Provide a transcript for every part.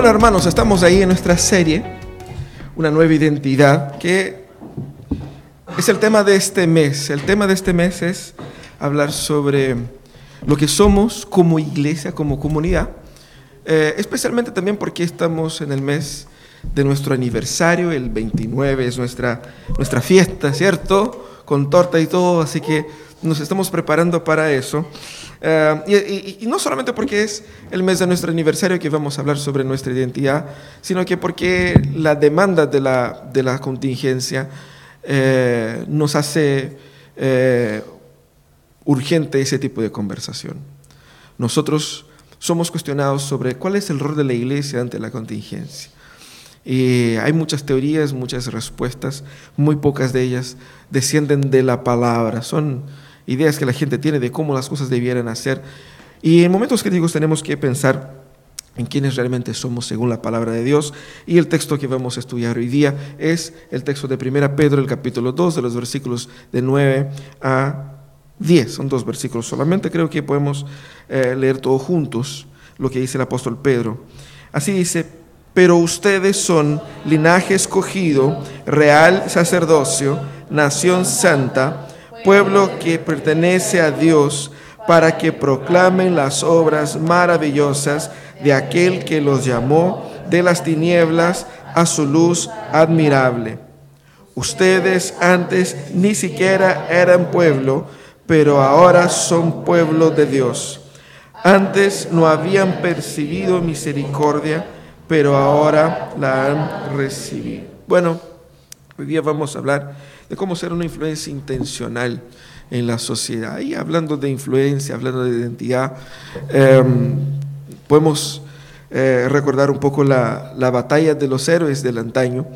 Bueno, hermanos, estamos ahí en nuestra serie, una nueva identidad, que es el tema de este mes. El tema de este mes es hablar sobre lo que somos como iglesia, como comunidad, eh, especialmente también porque estamos en el mes de nuestro aniversario, el 29 es nuestra, nuestra fiesta, ¿cierto? Con torta y todo, así que nos estamos preparando para eso. Eh, y, no solamente porque es el mes de nuestro aniversario que vamos a hablar sobre nuestra identidad, sino que porque la demanda de la, de la contingencia eh, nos hace eh, urgente ese tipo de conversación. Nosotros somos cuestionados sobre cuál es el rol de la iglesia ante la contingencia. Y hay muchas teorías, muchas respuestas, muy pocas de ellas descienden de la palabra. Son ideas que la gente tiene de cómo las cosas debieran hacer. Y en momentos críticos tenemos que pensar en quiénes realmente somos según la palabra de Dios. Y el texto que vamos a estudiar hoy día es el texto de 1 Pedro, el capítulo 2, de los versículos de 9 a 10. Son dos versículos solamente, creo que podemos eh, leer todos juntos lo que dice el apóstol Pedro. Así dice, pero ustedes son linaje escogido, real sacerdocio, nación santa, pueblo que pertenece a Dios, para que proclamen las obras maravillosas de aquel que los llamó de las tinieblas a su luz admirable. Ustedes antes ni siquiera eran pueblo, pero ahora son pueblo de Dios. Antes no habían percibido misericordia, pero ahora la han recibido. Bueno, hoy día vamos a hablar de cómo ser una influencia intencional en la sociedad. Y hablando de influencia, hablando de identidad, em, podemos eh, recordar un poco la, batalla de los héroes del antaño.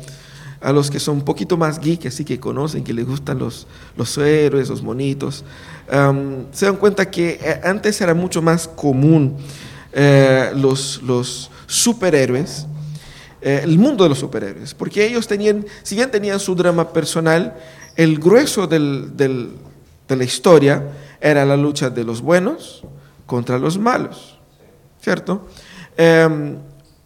A los que son un poquito más geek, así que conocen, que les gustan los, los héroes, los monitos, em, se dan cuenta que eh, antes era mucho más común eh, los, los superhéroes, eh, el mundo de los superhéroes, porque ellos tenían, si bien tenían su drama personal, el grueso de la historia era la lucha de los buenos contra los malos, ¿cierto? Em,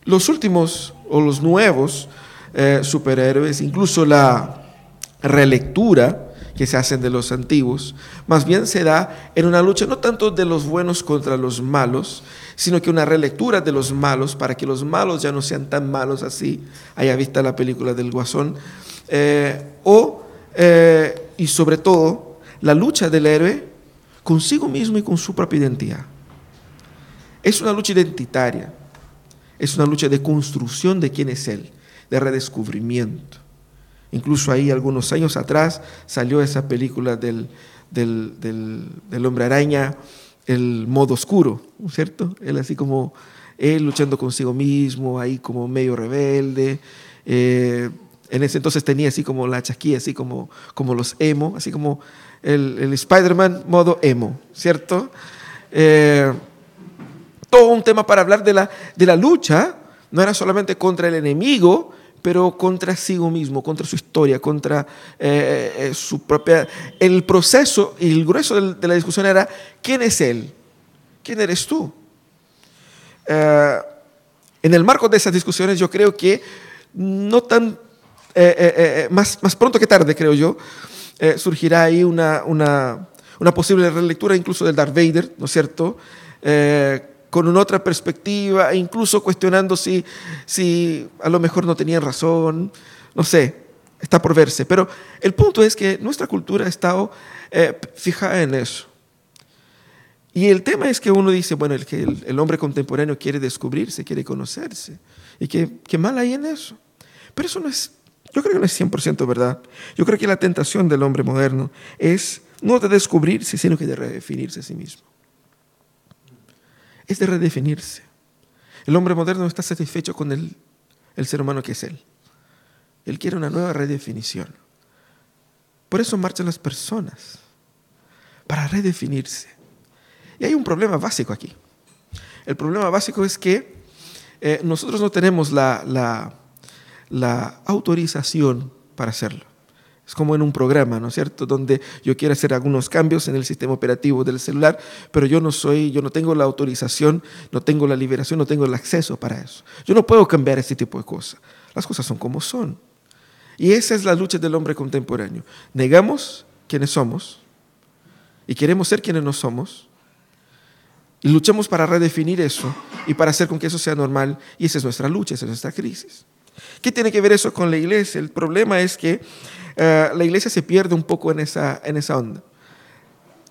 los últimos o los nuevos eh, superhéroes, incluso la relectura que se hacen de los antiguos, más bien se da en una lucha no tanto de los buenos contra los malos, sino que una relectura de los malos para que los malos ya no sean tan malos así, haya vista la película del Guasón, eh, o, eh, y sobre todo, la lucha del héroe consigo mismo y con su propia identidad. Es una lucha identitaria, es una lucha de construcción de quién es él, de redescubrimiento. Incluso ahí, algunos años atrás, salió esa película del, del, del hombre araña, el modo oscuro, ¿cierto? Él así como, él luchando consigo mismo, ahí como medio rebelde. Eh, en ese entonces tenía así como la chasquilla, así como, como los emo, así como el, Spider-Man modo emo, ¿cierto? Eh, todo un tema para hablar de la, de la lucha, no era solamente contra el enemigo, pero contra sí mismo, contra su historia, contra eh, eh, su propia... El proceso y el grueso de la discusión era, ¿quién es él? ¿Quién eres tú? Eh, en el marco de esas discusiones yo creo que no tan... más, más pronto que tarde, creo yo, surgirá ahí una, una, una posible relectura incluso del Darth Vader, ¿no es cierto? Con una otra perspectiva, e incluso cuestionando si, si a lo mejor no tenían razón, no sé, está por verse. Pero el punto es que nuestra cultura ha estado eh, fijada en eso. Y el tema es que uno dice, bueno, el, que el, hombre contemporáneo quiere descubrirse, quiere conocerse. Y qué, qué mal hay en eso. Pero eso no es, yo creo que no es 100% verdad. Yo creo que la tentación del hombre moderno es no de descubrirse, sino que de redefinirse a sí mismo es de redefinirse. El hombre moderno no está satisfecho con el, el ser humano que es él. Él quiere una nueva redefinición. Por eso marchan las personas, para redefinirse. Y hay un problema básico aquí. El problema básico es que eh, nosotros no tenemos la, la, autorización para hacerlo. Es como en un programa, ¿no es cierto? Donde yo quiero hacer algunos cambios en el sistema operativo del celular, pero yo no soy, yo no tengo la autorización, no tengo la liberación, no tengo el acceso para eso. Yo no puedo cambiar ese tipo de cosas. Las cosas son como son. Y esa es la lucha del hombre contemporáneo. Negamos quiénes somos y queremos ser quienes no somos. Y luchamos para redefinir eso y para hacer con que eso sea normal. Y esa es nuestra lucha, esa es nuestra crisis. ¿Qué tiene que ver eso con la iglesia? El problema es que eh, la iglesia se pierde un poco en esa, en esa onda.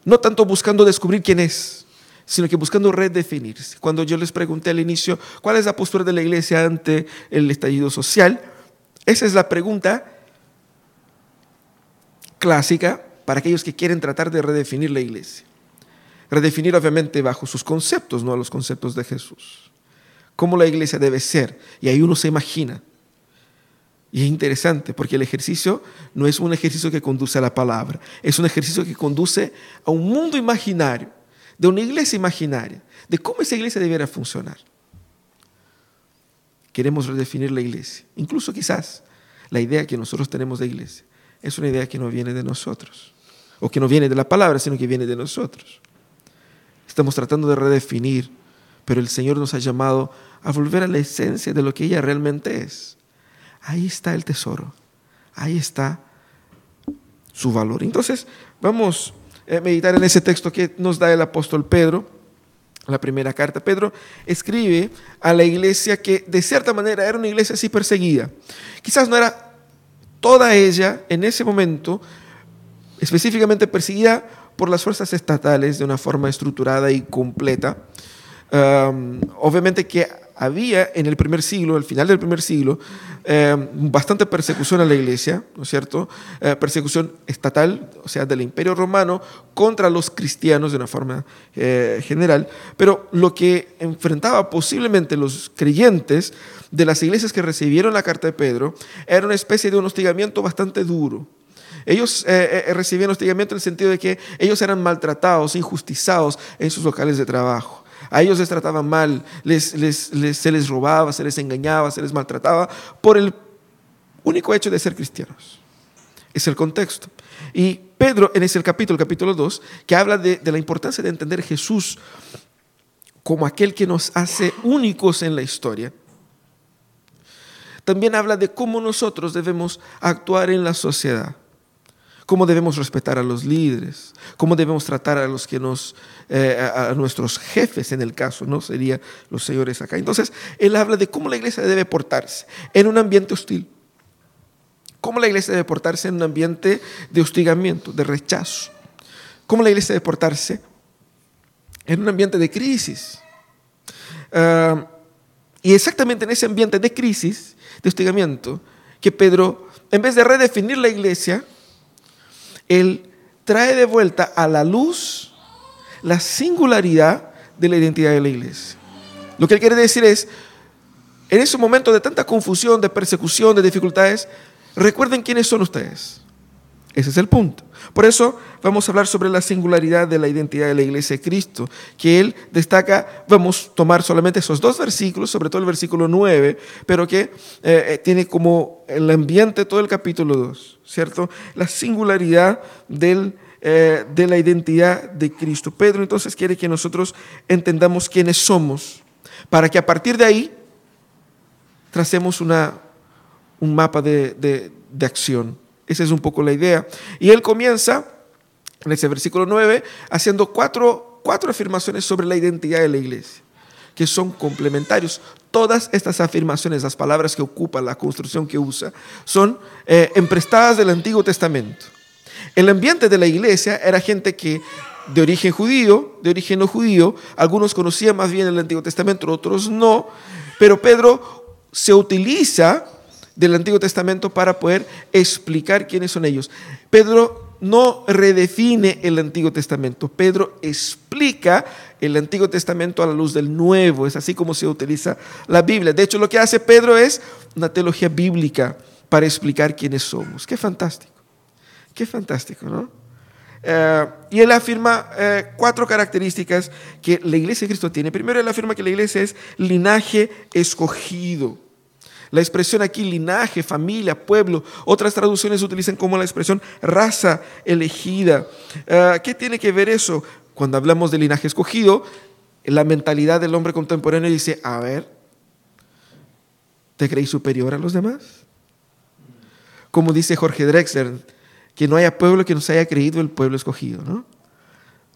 No tanto buscando descubrir quién es, sino que buscando redefinirse. Cuando yo les pregunté al inicio cuál es la postura de la iglesia ante el estallido social, esa es la pregunta clásica para aquellos que quieren tratar de redefinir la iglesia. Redefinir obviamente bajo sus conceptos, no a los conceptos de Jesús. Cómo la iglesia debe ser. Y ahí uno se imagina y es interesante porque el ejercicio no es un ejercicio que conduce a la palabra, es un ejercicio que conduce a un mundo imaginario, de una iglesia imaginaria, de cómo esa iglesia debiera funcionar. Queremos redefinir la iglesia. Incluso quizás la idea que nosotros tenemos de iglesia es una idea que no viene de nosotros, o que no viene de la palabra, sino que viene de nosotros. Estamos tratando de redefinir, pero el Señor nos ha llamado a volver a la esencia de lo que ella realmente es Ahí está el tesoro. Ahí está su valor. Entonces, vamos a meditar en ese texto que nos da el apóstol Pedro, la primera carta. Pedro escribe a la iglesia que de cierta manera era una iglesia así perseguida. Quizás no era toda ella en ese momento específicamente perseguida por las fuerzas estatales de una forma estructurada y completa. obviamente que había en el primer siglo, al final del primer siglo, eh, bastante persecución a la iglesia, ¿no es cierto? Eh, persecución estatal, o sea, del imperio romano contra los cristianos de una forma eh, general, pero lo que enfrentaba posiblemente los creyentes de las iglesias que recibieron la carta de Pedro era una especie de un hostigamiento bastante duro. Ellos recibían hostigamiento en el sentido de que ellos eran maltratados, injustizados en sus locales de trabajo. A ellos les trataban mal, se les robaba, se les engañaba, se les maltrataba por el único hecho de ser cristianos. Es el contexto. Y Pedro, en ese capítulo, capítulo 2, que habla de, de la importancia de entender Jesús como aquel que nos hace únicos en la historia, también habla de cómo nosotros debemos actuar en la sociedad cómo debemos respetar a los líderes, cómo debemos tratar a los que nos, eh, a, nuestros jefes en el caso, ¿no? Serían los señores acá. Entonces, él habla de cómo la iglesia debe portarse en un ambiente hostil. Cómo la iglesia debe portarse en un ambiente de hostigamiento, de rechazo. Cómo la iglesia debe portarse en un ambiente de crisis. Ah, y exactamente en ese ambiente de crisis, de hostigamiento, que Pedro, en vez de redefinir la iglesia, él trae de vuelta a la luz la singularidad de la identidad de la iglesia. Lo que él quiere decir es, en ese momento de tanta confusión, de persecución, de dificultades, recuerden quiénes son ustedes. Ese es el punto. Por eso vamos a hablar sobre la singularidad de la identidad de la iglesia de Cristo, que él destaca, vamos a tomar solamente esos dos versículos, sobre todo el versículo 9, pero que eh, eh, tiene como el ambiente todo el capítulo 2, ¿cierto? La singularidad del, eh, de la identidad de Cristo. Pedro entonces quiere que nosotros entendamos quiénes somos, para que a partir de ahí tracemos una, un mapa de, de, de acción. Esa es un poco la idea. Y él comienza en ese versículo 9 haciendo cuatro, cuatro afirmaciones sobre la identidad de la iglesia, que son complementarios. Todas estas afirmaciones, las palabras que ocupa, la construcción que usa, son eh, emprestadas del Antiguo Testamento. El ambiente de la iglesia era gente que de origen judío, de origen no judío, algunos conocían más bien el Antiguo Testamento, otros no, pero Pedro se utiliza del Antiguo Testamento para poder explicar quiénes son ellos. Pedro no redefine el Antiguo Testamento, Pedro explica el Antiguo Testamento a la luz del Nuevo, es así como se utiliza la Biblia. De hecho, lo que hace Pedro es una teología bíblica para explicar quiénes somos. Qué fantástico, qué fantástico, ¿no? Eh, y él afirma eh, cuatro características que la iglesia de Cristo tiene. Primero, él afirma que la iglesia es linaje escogido. La expresión aquí linaje, familia, pueblo. Otras traducciones utilizan como la expresión raza elegida. Ah, ¿Qué tiene que ver eso? Cuando hablamos de linaje escogido, la mentalidad del hombre contemporáneo dice, a ver, ¿te creí superior a los demás? Como dice Jorge Drexler, que no haya pueblo que nos haya creído el pueblo escogido, ¿no?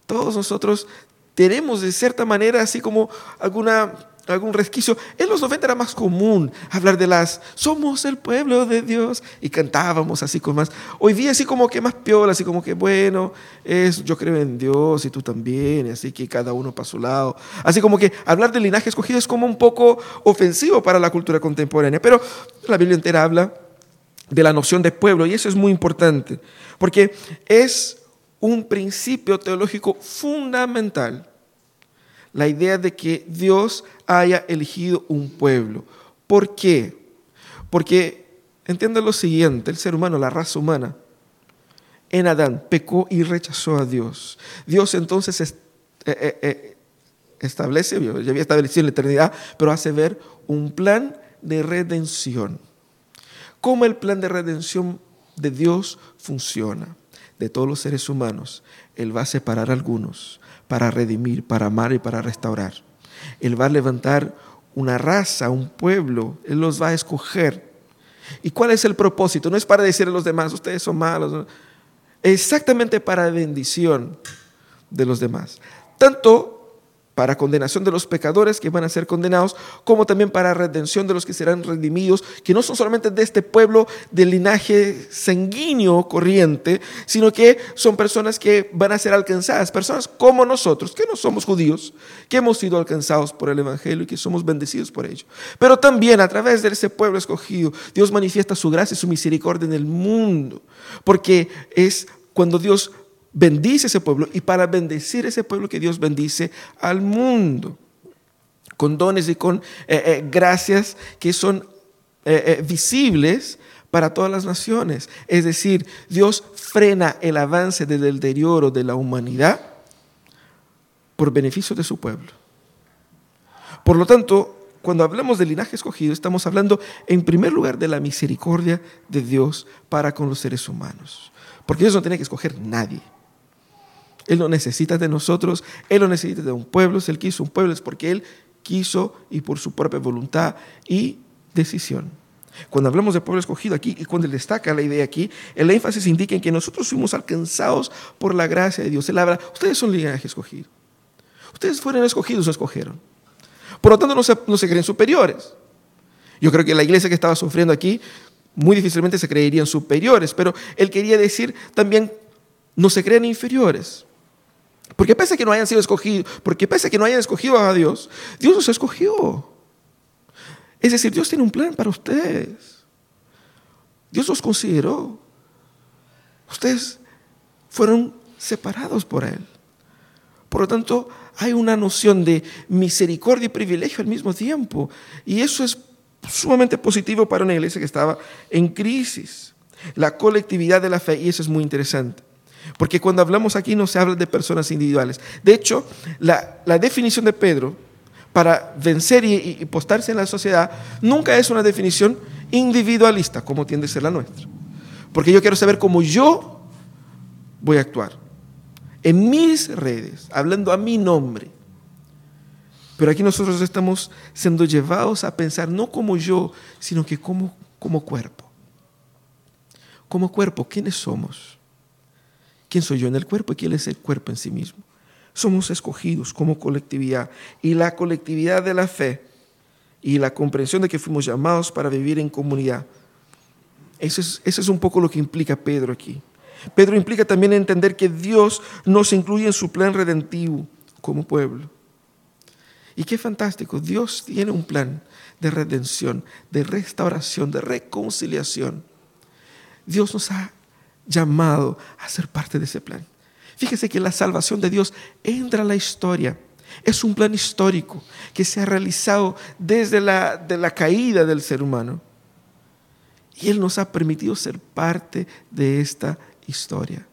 Todos nosotros tenemos de cierta manera así como alguna algún resquicio. En los 90 era más común hablar de las somos el pueblo de Dios y cantábamos así con más. Hoy día así como que más piola, así como que bueno, es yo creo en Dios y tú también, así que cada uno para su lado. Así como que hablar del linaje escogido es como un poco ofensivo para la cultura contemporánea, pero la Biblia entera habla de la noción de pueblo y eso es muy importante, porque es un principio teológico fundamental la idea de que Dios haya elegido un pueblo. ¿Por qué? Porque entiende lo siguiente, el ser humano, la raza humana, en Adán pecó y rechazó a Dios. Dios entonces eh, eh, eh, establece, ya había establecido en la eternidad, pero hace ver un plan de redención. ¿Cómo el plan de redención de Dios funciona? De todos los seres humanos, Él va a separar a algunos para redimir, para amar y para restaurar. Él va a levantar una raza, un pueblo, Él los va a escoger. ¿Y cuál es el propósito? No es para decirle a los demás, ustedes son malos, exactamente para bendición de los demás. Tanto para condenación de los pecadores que van a ser condenados, como también para redención de los que serán redimidos, que no son solamente de este pueblo del linaje sanguíneo corriente, sino que son personas que van a ser alcanzadas, personas como nosotros, que no somos judíos, que hemos sido alcanzados por el Evangelio y que somos bendecidos por ello. Pero también a través de ese pueblo escogido, Dios manifiesta su gracia y su misericordia en el mundo, porque es cuando Dios bendice ese pueblo y para bendecir ese pueblo que Dios bendice al mundo, con dones y con eh, eh, gracias que son eh, visibles para todas las naciones. Es decir, Dios frena el avance del deterioro de la humanidad por beneficio de su pueblo. Por lo tanto, cuando hablamos del linaje escogido, estamos hablando en primer lugar de la misericordia de Dios para con los seres humanos. Porque Dios no tiene que escoger nadie. Él no necesita de nosotros, Él no necesita de un pueblo, si Él quiso un pueblo es porque Él quiso y por su propia voluntad y decisión. Cuando hablamos de pueblo escogido aquí y cuando Él destaca la idea aquí, el énfasis indica en que nosotros fuimos alcanzados por la gracia de Dios. Él habla, ustedes son linaje escogido. Ustedes fueron escogidos escogieron. Por lo tanto, no se, no se creen superiores. Yo creo que la iglesia que estaba sufriendo aquí muy difícilmente se creerían superiores, pero él quería decir también no se creen inferiores. Porque pese a que no hayan sido escogidos, porque pese a que no hayan escogido a Dios, Dios los escogió. Es decir, Dios tiene un plan para ustedes. Dios los consideró. Ustedes fueron separados por Él. Por lo tanto, hay una noción de misericordia y privilegio al mismo tiempo. Y eso es sumamente positivo para una iglesia que estaba en crisis. La colectividad de la fe, y eso es muy interesante. Porque cuando hablamos aquí no se habla de personas individuales. De hecho, la, definición de Pedro para vencer y, y, postarse en la sociedad nunca es una definición individualista, como tiende a ser la nuestra. Porque yo quiero saber cómo yo voy a actuar. En mis redes, hablando a mi nombre. Pero aquí nosotros estamos siendo llevados a pensar no como yo, sino que como, como cuerpo. Como cuerpo, ¿quiénes somos? Quién soy yo en el cuerpo y quién es el cuerpo en sí mismo. Somos escogidos como colectividad y la colectividad de la fe y la comprensión de que fuimos llamados para vivir en comunidad. Eso es, es un poco lo que implica Pedro aquí. Pedro implica también entender que Dios nos incluye en su plan redentivo como pueblo. Y qué fantástico, Dios tiene un plan de redención, de restauración, de reconciliación. Dios nos ha llamado a ser parte de ese plan. Fíjese que la salvación de Dios entra a la historia. Es un plan histórico que se ha realizado desde la, de la caída del ser humano. Y Él nos ha permitido ser parte de esta historia,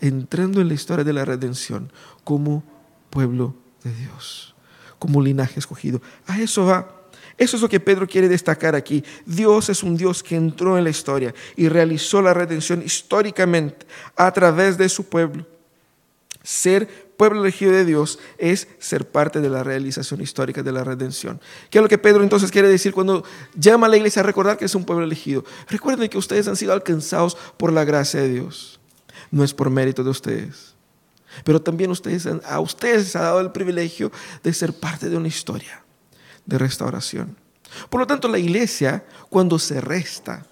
entrando en la historia de la redención como pueblo de Dios, como linaje escogido. A eso va. Eso es lo que Pedro quiere destacar aquí. Dios es un Dios que entró en la historia y realizó la redención históricamente a través de su pueblo. Ser pueblo elegido de Dios es ser parte de la realización histórica de la redención. ¿Qué es lo que Pedro entonces quiere decir cuando llama a la iglesia a recordar que es un pueblo elegido? Recuerden que ustedes han sido alcanzados por la gracia de Dios. No es por mérito de ustedes. Pero también a ustedes se ha dado el privilegio de ser parte de una historia de restauración. Por lo tanto, la iglesia, cuando se resta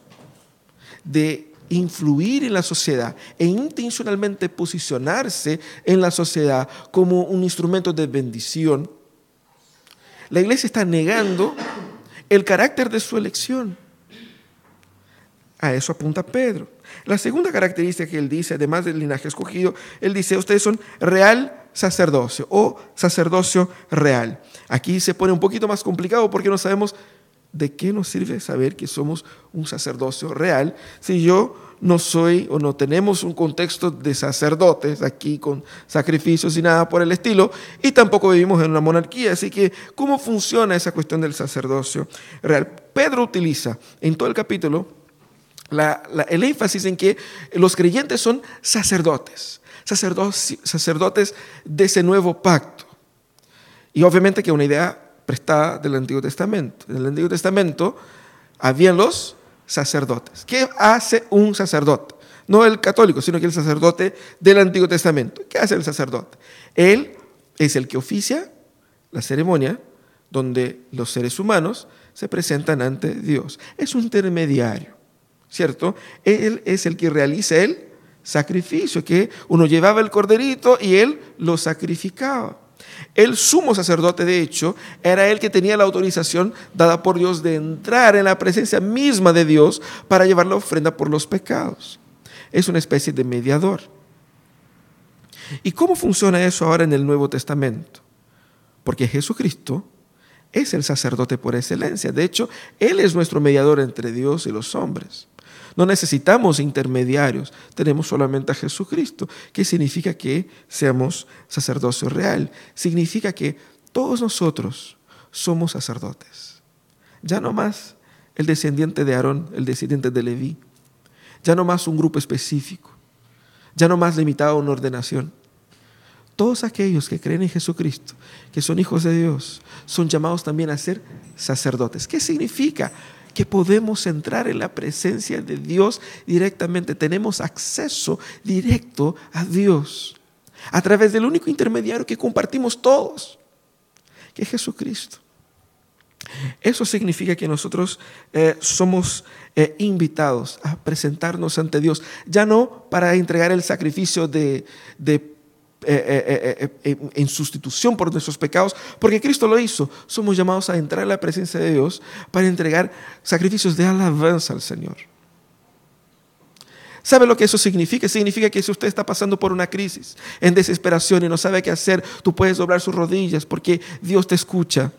de influir en la sociedad e intencionalmente posicionarse en la sociedad como un instrumento de bendición, la iglesia está negando el carácter de su elección. A eso apunta Pedro. La segunda característica que él dice, además del linaje escogido, él dice, ustedes son real sacerdocio o sacerdocio real. Aquí se pone un poquito más complicado porque no sabemos de qué nos sirve saber que somos un sacerdocio real si yo no soy o no tenemos un contexto de sacerdotes aquí con sacrificios y nada por el estilo, y tampoco vivimos en una monarquía. Así que, ¿cómo funciona esa cuestión del sacerdocio real? Pedro utiliza en todo el capítulo el énfasis en que los creyentes son sacerdotes, sacerdotes, sacerdotes de ese nuevo pacto. Y obviamente que una idea prestada del Antiguo Testamento. En el Antiguo Testamento habían los sacerdotes. ¿Qué hace un sacerdote? No el católico, sino que el sacerdote del Antiguo Testamento. ¿Qué hace el sacerdote? Él es el que oficia la ceremonia donde los seres humanos se presentan ante Dios. Es un intermediario, ¿cierto? Él es el que realiza el sacrificio, que uno llevaba el corderito y él lo sacrificaba. El sumo sacerdote, de hecho, era el que tenía la autorización dada por Dios de entrar en la presencia misma de Dios para llevar la ofrenda por los pecados. Es una especie de mediador. ¿Y cómo funciona eso ahora en el Nuevo Testamento? Porque Jesucristo es el sacerdote por excelencia. De hecho, Él es nuestro mediador entre Dios y los hombres. No necesitamos intermediarios, tenemos solamente a Jesucristo, que significa que seamos sacerdocio real. Significa que todos nosotros somos sacerdotes. Ya no más el descendiente de Aarón, el descendiente de Leví. Ya no más un grupo específico. Ya no más limitado a una ordenación. Todos aquellos que creen en Jesucristo, que son hijos de Dios, son llamados también a ser sacerdotes. ¿Qué significa? Que podemos entrar en la presencia de Dios directamente. Tenemos acceso directo a Dios a través del único intermediario que compartimos todos, que es Jesucristo. Eso significa que nosotros eh, somos eh, invitados a presentarnos ante Dios, ya no para entregar el sacrificio de, de eh, eh, eh, en sustitución por nuestros pecados, porque Cristo lo hizo. Somos llamados a entrar en la presencia de Dios para entregar sacrificios de alabanza al Señor. ¿Sabe lo que eso significa? Significa que si usted está pasando por una crisis, en desesperación y no sabe qué hacer, tú puedes doblar sus rodillas porque Dios te escucha.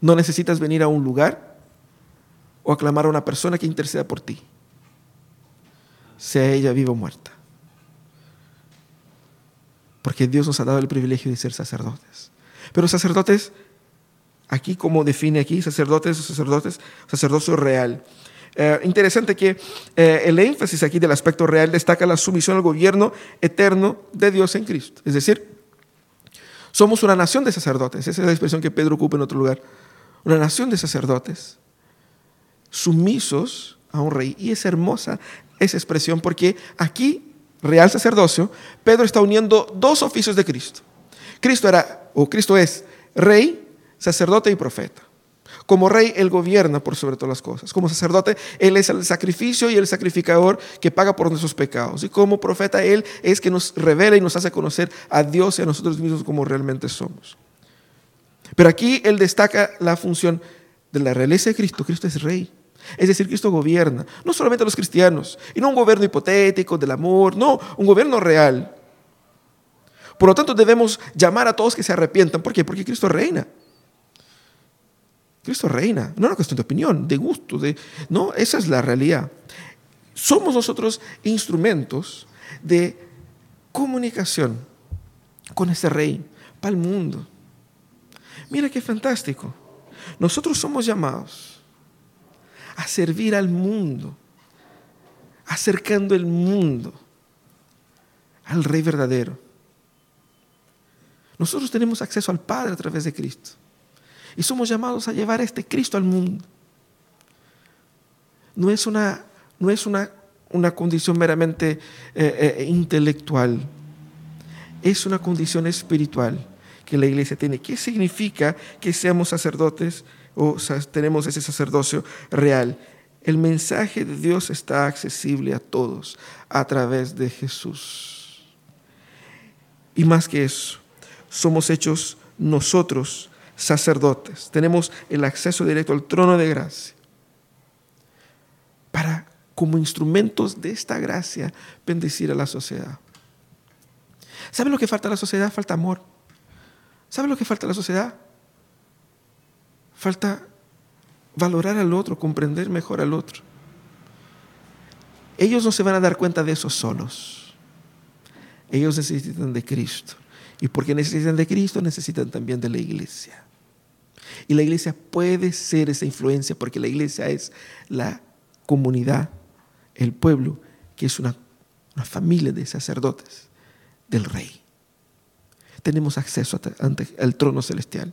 No necesitas venir a un lugar o aclamar a una persona que interceda por ti sea ella viva o muerta. Porque Dios nos ha dado el privilegio de ser sacerdotes. Pero sacerdotes, aquí como define aquí, sacerdotes o sacerdotes, sacerdocio real. Eh, interesante que eh, el énfasis aquí del aspecto real destaca la sumisión al gobierno eterno de Dios en Cristo. Es decir, somos una nación de sacerdotes. Esa es la expresión que Pedro ocupa en otro lugar. Una nación de sacerdotes sumisos a un rey. Y es hermosa esa expresión porque aquí, real sacerdocio, Pedro está uniendo dos oficios de Cristo. Cristo era, o Cristo es rey, sacerdote y profeta. Como rey, Él gobierna por sobre todas las cosas. Como sacerdote, Él es el sacrificio y el sacrificador que paga por nuestros pecados. Y como profeta, Él es que nos revela y nos hace conocer a Dios y a nosotros mismos como realmente somos. Pero aquí Él destaca la función de la realeza de Cristo. Cristo es rey. Es decir, Cristo gobierna, no solamente a los cristianos, y no un gobierno hipotético del amor, no, un gobierno real. Por lo tanto, debemos llamar a todos que se arrepientan. ¿Por qué? Porque Cristo reina. Cristo reina. No es una cuestión de opinión, de gusto, de... No, esa es la realidad. Somos nosotros instrumentos de comunicación con ese rey para el mundo. Mira qué fantástico. Nosotros somos llamados a servir al mundo, acercando el mundo al Rey verdadero. Nosotros tenemos acceso al Padre a través de Cristo. Y somos llamados a llevar este Cristo al mundo. No es una, no es una, una condición meramente eh, eh, intelectual, es una condición espiritual que la iglesia tiene. ¿Qué significa que seamos sacerdotes o tenemos ese sacerdocio real? El mensaje de Dios está accesible a todos a través de Jesús. Y más que eso, somos hechos nosotros sacerdotes. Tenemos el acceso directo al trono de gracia para, como instrumentos de esta gracia, bendecir a la sociedad. ¿Sabe lo que falta a la sociedad? Falta amor. ¿Sabe lo que falta a la sociedad? Falta valorar al otro, comprender mejor al otro. Ellos no se van a dar cuenta de eso solos. Ellos necesitan de Cristo. Y porque necesitan de Cristo, necesitan también de la iglesia. Y la iglesia puede ser esa influencia porque la iglesia es la comunidad, el pueblo, que es una, una familia de sacerdotes del rey. Tenemos acceso ante el trono celestial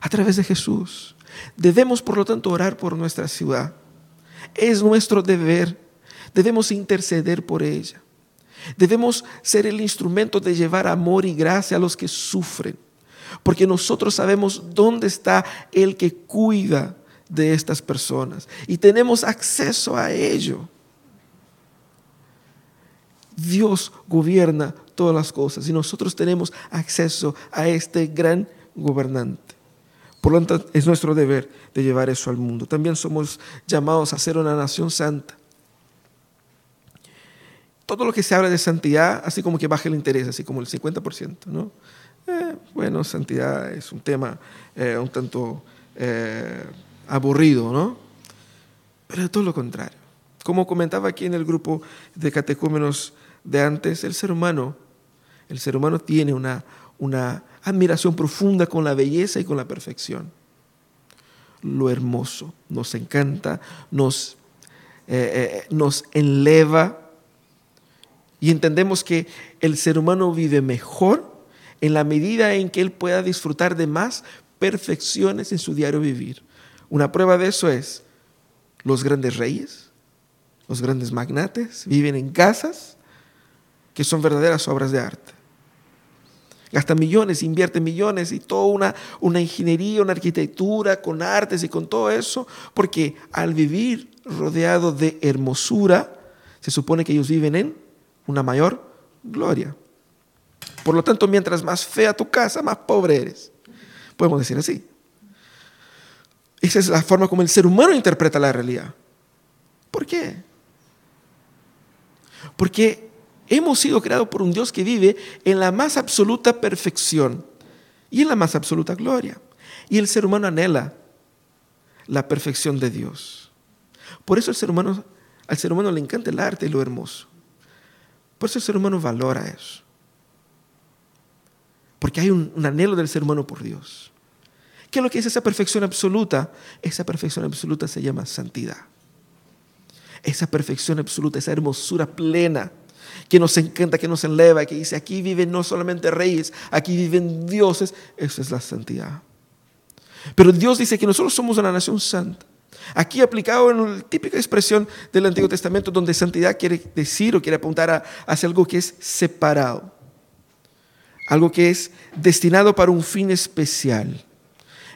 a través de Jesús. Debemos, por lo tanto, orar por nuestra ciudad. Es nuestro deber. Debemos interceder por ella. Debemos ser el instrumento de llevar amor y gracia a los que sufren, porque nosotros sabemos dónde está el que cuida de estas personas y tenemos acceso a ello. Dios gobierna todas las cosas y nosotros tenemos acceso a este gran gobernante. Por lo tanto, es nuestro deber de llevar eso al mundo. También somos llamados a ser una nación santa todo lo que se habla de santidad, así como que baja el interés, así como el 50%, ¿no? Eh, bueno, santidad es un tema eh, un tanto eh, aburrido, ¿no? Pero todo lo contrario. Como comentaba aquí en el grupo de catecúmenos de antes, el ser humano, el ser humano tiene una, una admiración profunda con la belleza y con la perfección. Lo hermoso nos encanta, nos, nos enleva y entendemos que el ser humano vive mejor en la medida en que él pueda disfrutar de más perfecciones en su diario vivir. Una prueba de eso es los grandes reyes, los grandes magnates, viven en casas que son verdaderas obras de arte. Gastan millones, invierten millones y toda una, una ingeniería, una arquitectura con artes y con todo eso, porque al vivir rodeado de hermosura, se supone que ellos viven en una mayor gloria. Por lo tanto, mientras más fea tu casa, más pobre eres. Podemos decir así. Esa es la forma como el ser humano interpreta la realidad. ¿Por qué? Porque hemos sido creados por un Dios que vive en la más absoluta perfección y en la más absoluta gloria. Y el ser humano anhela la perfección de Dios. Por eso el ser humano, al ser humano le encanta el arte y lo hermoso. Por eso el ser humano valora eso. Porque hay un, anhelo del ser humano por Dios. ¿Qué es lo que es esa perfección absoluta? Esa perfección absoluta se llama santidad. Esa perfección absoluta, esa hermosura plena que nos encanta, que nos eleva, que dice, aquí viven no solamente reyes, aquí viven dioses. Eso es la santidad. Pero Dios dice que nosotros somos una nación santa. Aquí aplicado en la típica expresión del Antiguo Testamento donde santidad quiere decir o quiere apuntar hacia algo que es separado, algo que es destinado para un fin especial.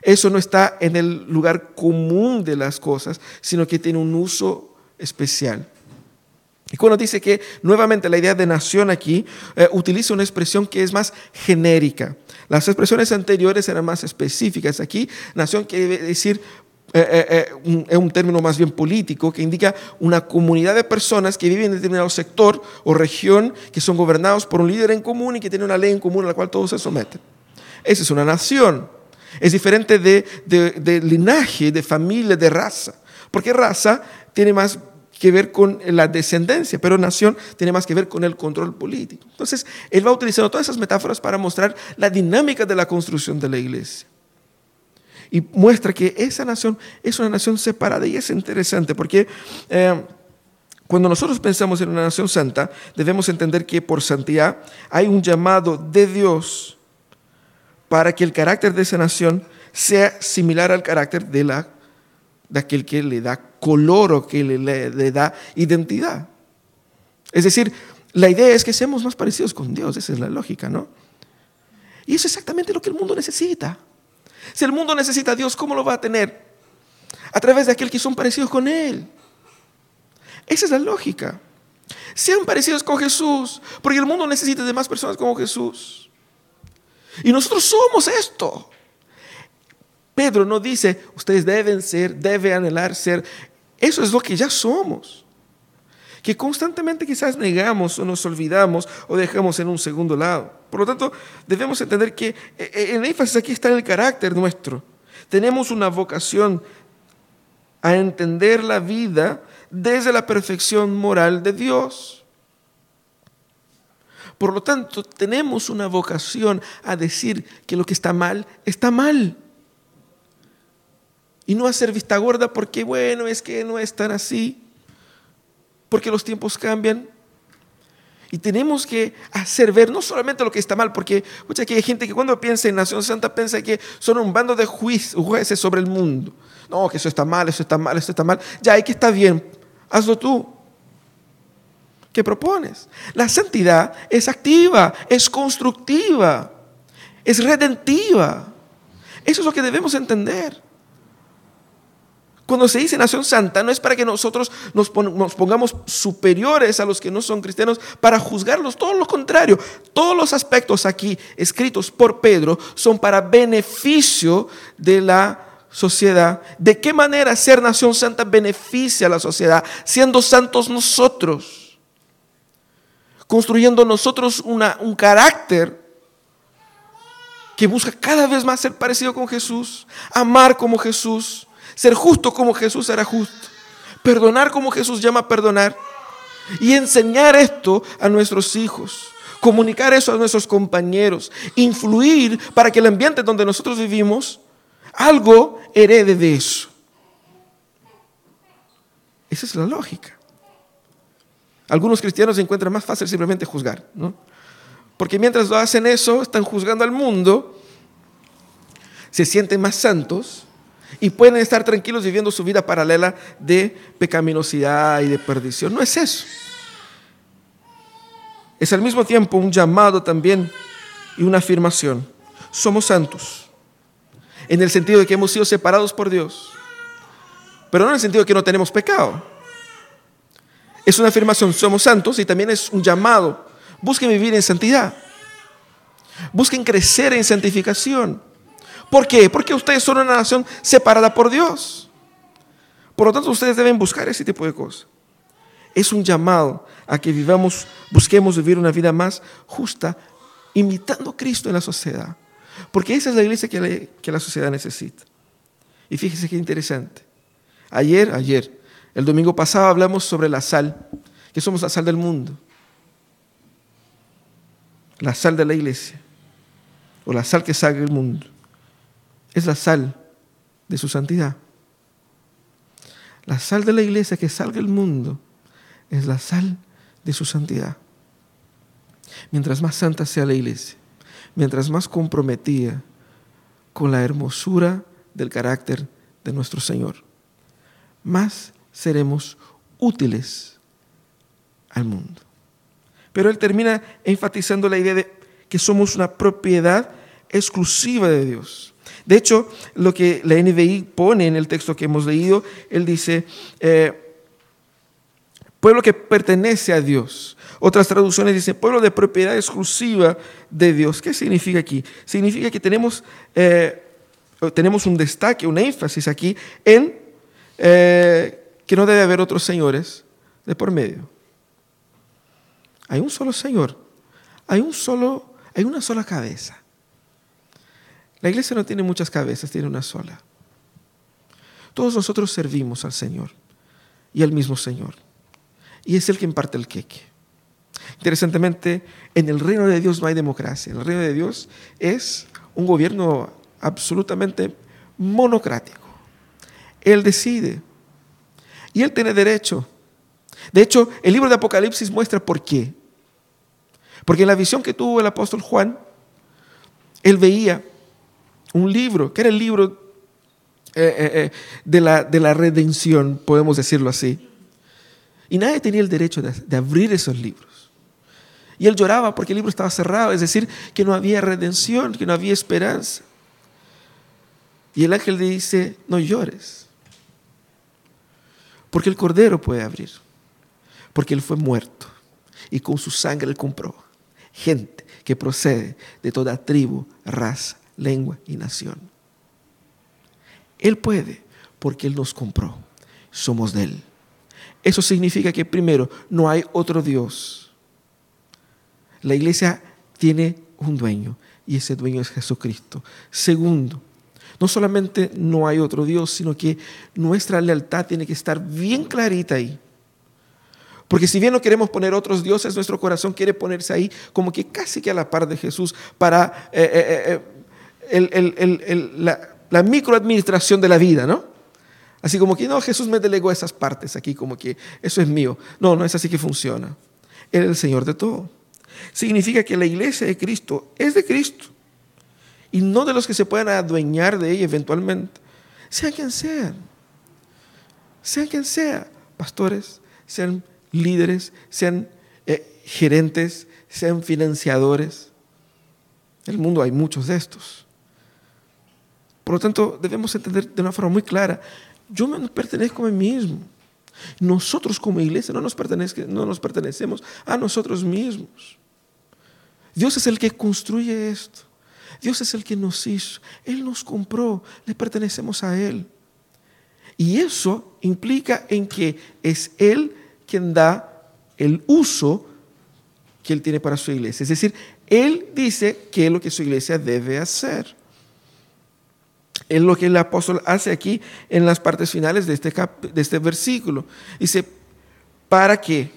Eso no está en el lugar común de las cosas, sino que tiene un uso especial. Y cuando dice que nuevamente la idea de nación aquí eh, utiliza una expresión que es más genérica. Las expresiones anteriores eran más específicas. Aquí nación quiere decir es eh, eh, eh, un, término más bien político que indica una comunidad de personas que viven en determinado sector o región que son gobernados por un líder en común y que tiene una ley en común a la cual todos se someten. Esa es una nación. Es diferente de, de linaje, de familia, de raza. Porque raza tiene más que ver con la descendencia, pero nación tiene más que ver con el control político. Entonces, él va utilizando todas esas metáforas para mostrar la dinámica de la construcción de la iglesia. y muestra que esa nación es una nación separada y es interesante porque eh, cuando nosotros pensamos en una nación santa, debemos entender que por santidad hay un llamado de Dios para que el carácter de esa nación sea similar al carácter de, la, de aquel que le da color o que le, da identidad. Es decir, la idea es que seamos más parecidos con Dios, esa es la lógica, ¿no? Y eso es exactamente lo que el mundo necesita. Si el mundo necesita a Dios, ¿cómo lo va a tener? A través de aquel que son parecidos con Él. Esa es la lógica. Sean parecidos con Jesús, porque el mundo necesita de más personas como Jesús. Y nosotros somos esto. Pedro no dice, ustedes deben ser, deben anhelar ser. Eso es lo que ya somos. Que constantemente quizás negamos o nos olvidamos o dejamos en un segundo lado. Por lo tanto, debemos entender que el énfasis aquí está en el carácter nuestro. Tenemos una vocación a entender la vida desde la perfección moral de Dios. Por lo tanto, tenemos una vocación a decir que lo que está mal, está mal. Y no hacer vista gorda porque, bueno, es que no es tan así, porque los tiempos cambian. Y tenemos que hacer ver no solamente lo que está mal, porque que hay gente que cuando piensa en Nación Santa piensa que son un bando de jueces sobre el mundo. No, que eso está mal, eso está mal, eso está mal. Ya, hay que está bien hazlo tú. ¿Qué propones? La santidad es activa, es constructiva, es redentiva. Eso es lo que debemos entender. Cuando se dice nación santa, no es para que nosotros nos, pongamos superiores a los que no son cristianos para juzgarlos, todo lo contrario. Todos los aspectos aquí escritos por Pedro son para beneficio de la sociedad, de qué manera ser nación santa beneficia a la sociedad, siendo santos nosotros, construyendo nosotros un carácter que busca cada vez más ser parecido con Jesús, amar como Jesús, ser justo como Jesús era justo, perdonar como Jesús llama a perdonar y enseñar esto a nuestros hijos comunicar eso a nuestros compañeros, influir para que el ambiente donde nosotros vivimos algo herede de eso. Esa es la lógica. Algunos cristianos se encuentran más fácil simplemente juzgar, ¿no? Porque mientras lo hacen eso, están juzgando al mundo, se sienten más santos y pueden estar tranquilos viviendo su vida paralela de pecaminosidad y de perdición. No es eso. Es al mismo tiempo un llamado también y una afirmación. Somos santos en el sentido de que hemos sido separados por Dios, pero no en el sentido de que no tenemos pecado. Es una afirmación, somos santos y también es un llamado. Busquen vivir en santidad. Busquen crecer en santificación. ¿Por qué? Porque ustedes son una nación separada por Dios. Por lo tanto, ustedes deben buscar ese tipo de cosas. Es un llamado a que vivamos, busquemos vivir una vida más justa, imitando a Cristo en la sociedad. Porque esa es la iglesia que la, sociedad necesita. Y fíjese qué interesante. Ayer, ayer, el domingo pasado hablamos sobre la sal, que somos la sal del mundo. La sal de la iglesia, o la sal que salga del mundo, es la sal de su santidad. La sal de la iglesia que salga del mundo es la sal de su santidad. Mientras más santa sea la iglesia, mientras más comprometida con la hermosura del carácter de nuestro Señor, más seremos útiles al mundo. Pero él termina enfatizando la idea de que somos una propiedad exclusiva de Dios. De hecho, lo que la NBI pone en el texto que hemos leído, él dice, eh, pueblo que pertenece a Dios. Otras traducciones dicen pueblo de propiedad exclusiva de Dios. ¿Qué significa aquí? Significa que tenemos, eh, tenemos un destaque, un énfasis aquí en eh, que no debe haber otros señores de por medio. Hay un solo Señor, hay, un solo, hay una sola cabeza. La iglesia no tiene muchas cabezas, tiene una sola. Todos nosotros servimos al Señor y al mismo Señor. Y es el que imparte el queque. Interesantemente, en el reino de Dios no hay democracia. El reino de Dios es un gobierno absolutamente monocrático. Él decide. Y Él tiene derecho. De hecho, el libro de Apocalipsis muestra por qué. Porque en la visión que tuvo el apóstol Juan, él veía un libro, que era el libro eh, eh, eh, de, la, de, la, redención, podemos decirlo así. Y nadie tenía el derecho de, abrir esos libros. Y él lloraba porque el libro estaba cerrado, es decir, que no había redención, que no había esperanza. Y el ángel le dice, no llores, porque el Cordero puede abrir, porque Él fue muerto y con su sangre Él compró gente que procede de toda tribu, raza, lengua y nación. Él puede porque Él nos compró, somos de Él. Eso significa que primero, no hay otro Dios. La iglesia tiene un dueño y ese dueño es Jesucristo. Segundo, no solamente no hay otro Dios, sino que nuestra lealtad tiene que estar bien clarita ahí. Porque si bien no queremos poner otros dioses, nuestro corazón quiere ponerse ahí como que casi que a la par de Jesús para eh, eh, eh, la, la microadministración de la vida, ¿no? Así como que no, Jesús me delegó esas partes aquí, como que eso es mío. No, no es así que funciona. Él es el Señor de todo. Significa que la iglesia de Cristo es de Cristo y no de los que se puedan adueñar de ella eventualmente. Sean quien sean, sean quien sea, pastores, sean líderes, sean eh, gerentes, sean financiadores. En el mundo hay muchos de estos. Por lo tanto, debemos entender de una forma muy clara, yo me pertenezco a mí mismo. Nosotros como iglesia no nos, no nos pertenecemos a nosotros mismos. Dios es el que construye esto. Dios es el que nos hizo. Él nos compró. Le pertenecemos a Él. Y eso implica en que es Él quien da el uso que Él tiene para su iglesia. Es decir, Él dice qué es lo que su iglesia debe hacer. Es lo que el apóstol hace aquí en las partes finales de este, de este versículo. Dice, ¿para qué?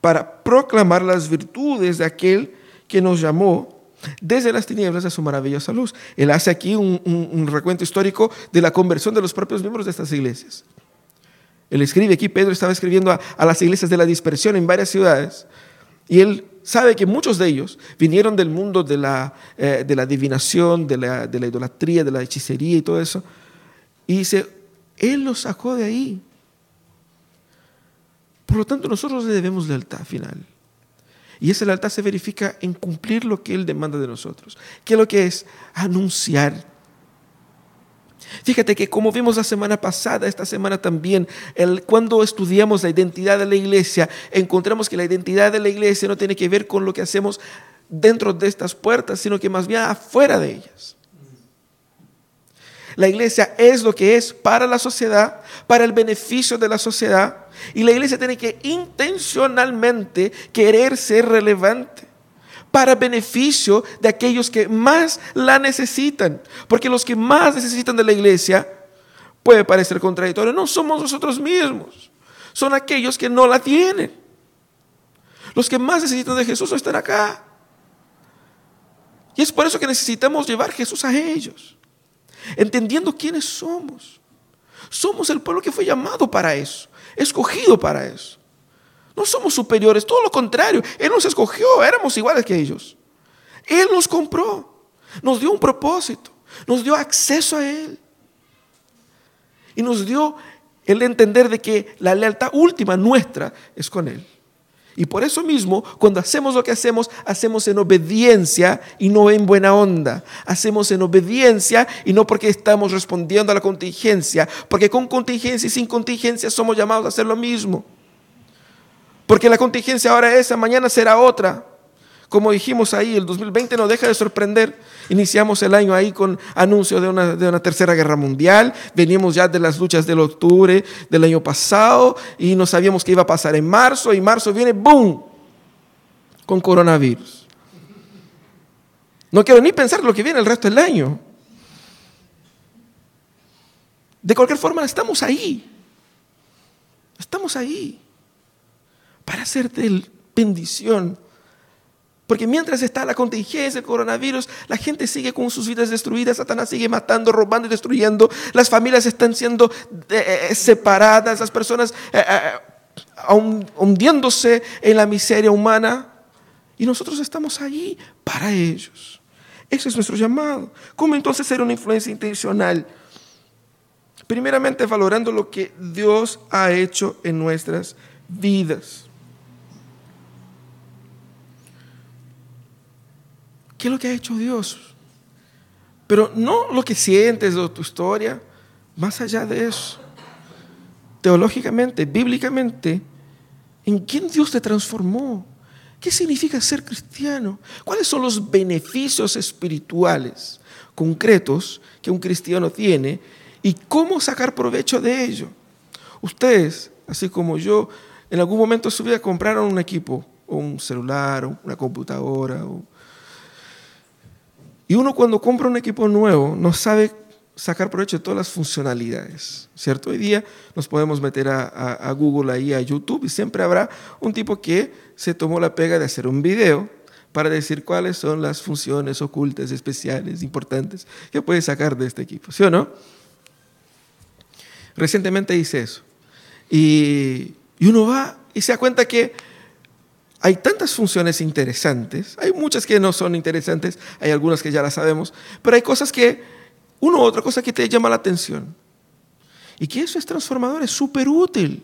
Para proclamar las virtudes de aquel que nos llamó desde las tinieblas a su maravillosa luz. Él hace aquí un, recuento histórico de la conversión de los propios miembros de estas iglesias. Él escribe aquí, Pedro estaba escribiendo a, las iglesias de la dispersión en varias ciudades, y él sabe que muchos de ellos vinieron del mundo de la, eh, de la adivinación, de la, de la idolatría, de la hechicería y todo eso, y dice, Él los sacó de ahí. Por lo tanto, nosotros le debemos lealtad final. Y esa lealtad se verifica en cumplir lo que Él demanda de nosotros. ¿Qué es lo que es? Anunciar. Fíjate que como vimos la semana pasada, esta semana también, cuando estudiamos la identidad de la iglesia, encontramos que la identidad de la iglesia no tiene que ver con lo que hacemos dentro de estas puertas, sino que más bien afuera de ellas. La iglesia es lo que es para la sociedad, para el beneficio de la sociedad. Y la iglesia tiene que intencionalmente querer ser relevante para beneficio de aquellos que más la necesitan. Porque los que más necesitan de la iglesia, puede parecer contradictorio, no somos nosotros mismos, son aquellos que no la tienen. Los que más necesitan de Jesús están acá. Y es por eso que necesitamos llevar Jesús a ellos entendiendo quiénes somos. Somos el pueblo que fue llamado para eso, escogido para eso. No somos superiores, todo lo contrario. Él nos escogió, éramos iguales que ellos. Él nos compró, nos dio un propósito, nos dio acceso a Él. Y nos dio el entender de que la lealtad última nuestra es con Él. Y por eso mismo, cuando hacemos lo que hacemos, hacemos en obediencia y no en buena onda. Hacemos en obediencia y no porque estamos respondiendo a la contingencia, porque con contingencia y sin contingencia somos llamados a hacer lo mismo. Porque la contingencia ahora es esa, mañana será otra. Como dijimos ahí, el 2020 no deja de sorprender. Iniciamos el año ahí con anuncios de una, de una tercera guerra mundial. Veníamos ya de las luchas del octubre del año pasado y no sabíamos qué iba a pasar en marzo. Y marzo viene, ¡boom! Con coronavirus. No quiero ni pensar lo que viene el resto del año. De cualquier forma, estamos ahí. Estamos ahí para hacerte bendición Porque mientras está la contingencia del coronavirus, la gente sigue con sus vidas destruidas, Satanás sigue matando, robando y destruyendo, las familias están siendo eh, eh, separadas, las personas eh, hundiéndose en la miseria humana. Y nosotros estamos allí para ellos. Ese es nuestro llamado. ¿Cómo entonces ser una influencia intencional? Primeramente valorando lo que Dios ha hecho en nuestras vidas. ¿Qué es lo que ha hecho Dios? Pero no lo que sientes o tu historia, más allá de eso. Teológicamente, bíblicamente, ¿en quién Dios te transformó? ¿Qué significa ser cristiano? ¿Cuáles son los beneficios espirituales concretos que un cristiano tiene y cómo sacar provecho de ello? Ustedes, así como yo, en algún momento de su vida compraron un equipo, un celular, una computadora, o y uno cuando compra un equipo nuevo no sabe sacar provecho de todas las funcionalidades, ¿cierto? Hoy día nos podemos meter a, Google ahí, a YouTube, y siempre habrá un tipo que se tomó la pega de hacer un video para decir cuáles son las funciones ocultas, especiales, importantes que puede sacar de este equipo, ¿sí o no? Recientemente hice eso. Y, y uno va y se da cuenta que hay tantas funciones interesantes, hay muchas que no son interesantes, hay algunas que ya las sabemos, pero hay cosas que, una u otra cosa que te llama la atención. Y que eso es transformador, es súper útil,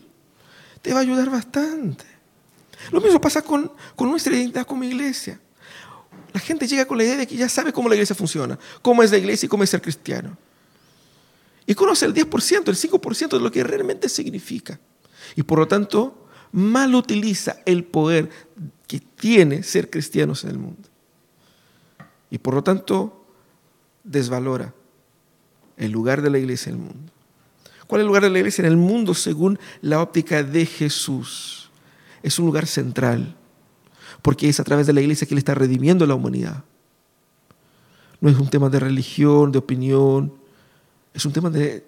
te va a ayudar bastante. Lo mismo pasa con, con nuestra identidad como iglesia. La gente llega con la idea de que ya sabe cómo la iglesia funciona, cómo es la iglesia y cómo es ser cristiano. Y conoce el 10%, el 5% de lo que realmente significa. Y por lo tanto, mal utiliza el poder que tiene ser cristianos en el mundo. Y por lo tanto, desvalora el lugar de la iglesia en el mundo. ¿Cuál es el lugar de la iglesia en el mundo según la óptica de Jesús? Es un lugar central, porque es a través de la iglesia que Él está redimiendo la humanidad. No es un tema de religión, de opinión, es un tema de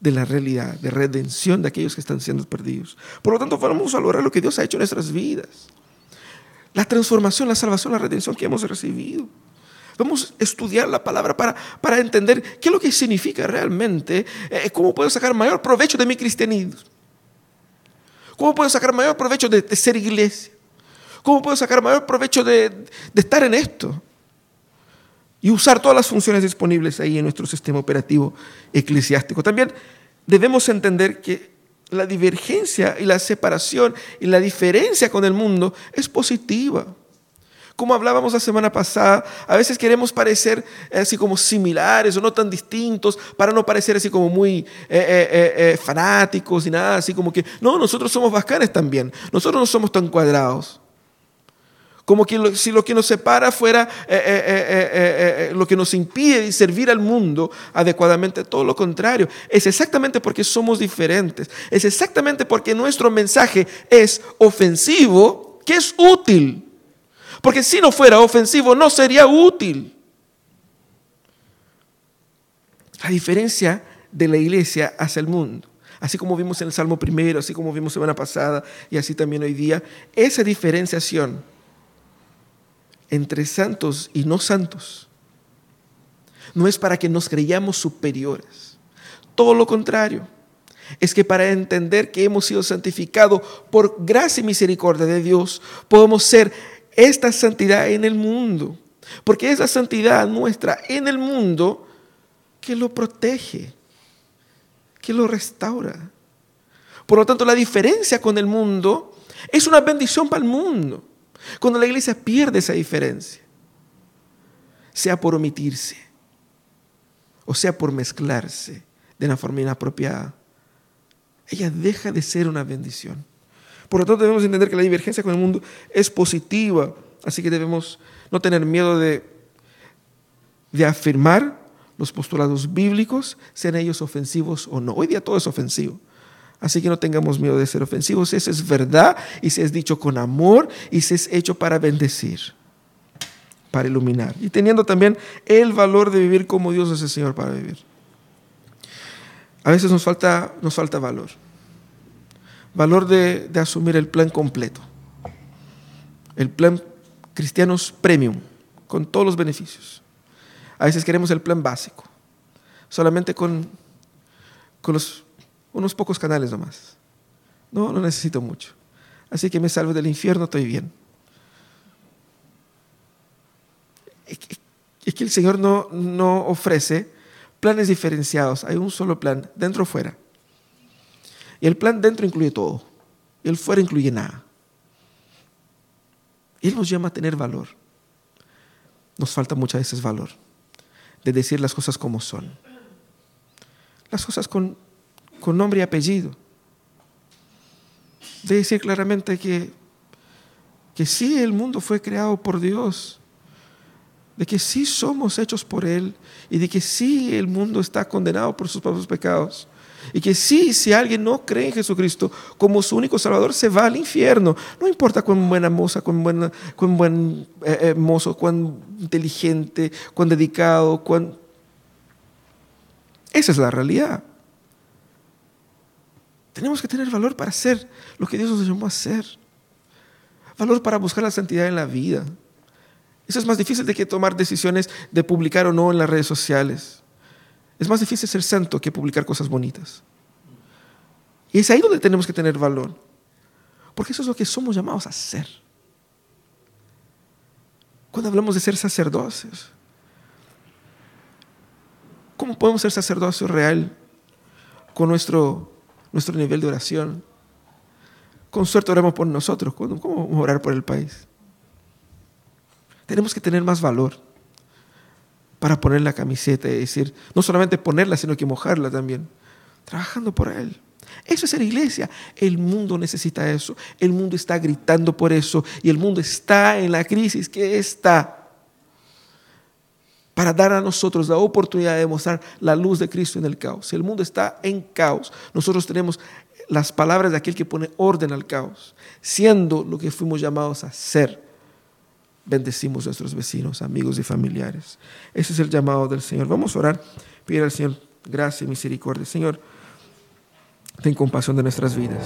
de la realidad, de redención de aquellos que están siendo perdidos. Por lo tanto, vamos a valorar lo que Dios ha hecho en nuestras vidas. La transformación, la salvación, la redención que hemos recibido. Vamos a estudiar la palabra para, para entender qué es lo que significa realmente, eh, cómo puedo sacar mayor provecho de mi cristianismo. ¿Cómo puedo sacar mayor provecho de, ser iglesia? ¿Cómo puedo sacar mayor provecho de, de estar en esto? Y usar todas las funciones disponibles ahí en nuestro sistema operativo eclesiástico. También debemos entender que la divergencia y la separación y la diferencia con el mundo es positiva. Como hablábamos la semana pasada, a veces queremos parecer así como similares o no tan distintos para no parecer así como muy eh, eh, eh, fanáticos y nada, así como que, no, nosotros somos bacanes también, nosotros no somos tan cuadrados. Como que si lo que nos separa fuera eh, eh, eh, lo que nos impide servir al mundo adecuadamente, todo lo contrario. Es exactamente porque somos diferentes. Es exactamente porque nuestro mensaje es ofensivo que es útil. Porque si no fuera ofensivo no sería útil. La diferencia de la iglesia hacia el mundo así como vimos en el Salmo primero, así como vimos semana pasada y así también hoy día, esa diferenciación entre santos y no santos. No es para que nos creyamos superiores. Todo lo contrario. Es que para entender que hemos sido santificados por gracia y misericordia de Dios, podemos ser esta santidad en el mundo. Porque es la santidad nuestra en el mundo que lo protege, que lo restaura. Por lo tanto, la diferencia con el mundo es una bendición para el mundo. Cuando la iglesia pierde esa diferencia, sea por omitirse o sea por mezclarse de una forma inapropiada, ella deja de ser una bendición. Por lo tanto, debemos entender que la divergencia con el mundo es positiva, así que debemos no tener miedo de, de afirmar los postulados bíblicos, sean ellos ofensivos o no. Hoy día todo es ofensivo. Así que no tengamos miedo de ser ofensivos. Esa es verdad y se es dicho con amor y se es hecho para bendecir, para iluminar. Y teniendo también el valor de vivir como Dios es el Señor para vivir. A veces nos falta, nos falta valor. Valor de, de asumir el plan completo. El plan cristianos premium, con todos los beneficios. A veces queremos el plan básico, solamente con, con los, unos pocos canales nomás. No, no necesito mucho. Así que me salvo del infierno, estoy bien. Es que el Señor no, no ofrece planes diferenciados, hay un solo plan, dentro o fuera. Y el plan dentro incluye todo, y el fuera incluye nada. Él nos llama a tener valor. Nos falta muchas veces valor de decir las cosas como son. Las cosas con, con nombre y apellido. De decir claramente que, que sí, el mundo fue creado por Dios de que sí somos hechos por Él y de que sí el mundo está condenado por sus propios pecados. Y que sí, si alguien no cree en Jesucristo como su único Salvador, se va al infierno. No importa cuán buena moza, cuán, buena, cuán buen eh, eh, mozo, cuán inteligente, cuán dedicado, cuán... Esa es la realidad. Tenemos que tener valor para hacer lo que Dios nos llamó a hacer. Valor para buscar la santidad en la vida. Eso es más difícil de que tomar decisiones de publicar o no en las redes sociales. Es más difícil ser santo que publicar cosas bonitas. Y es ahí donde tenemos que tener valor. Porque eso es lo que somos llamados a hacer. Cuando hablamos de ser sacerdotes, ¿cómo podemos ser sacerdocio real con nuestro, nuestro nivel de oración? Con suerte oramos por nosotros. ¿Cómo vamos a orar por el país? Tenemos que tener más valor para poner la camiseta y decir, no solamente ponerla, sino que mojarla también, trabajando por Él. Eso es ser iglesia. El mundo necesita eso. El mundo está gritando por eso. Y el mundo está en la crisis que está. Para dar a nosotros la oportunidad de mostrar la luz de Cristo en el caos. El mundo está en caos. Nosotros tenemos las palabras de aquel que pone orden al caos. Siendo lo que fuimos llamados a ser bendecimos a nuestros vecinos, amigos y familiares. Ese es el llamado del Señor. Vamos a orar, pedir al Señor gracia y misericordia. Señor, ten compasión de nuestras vidas.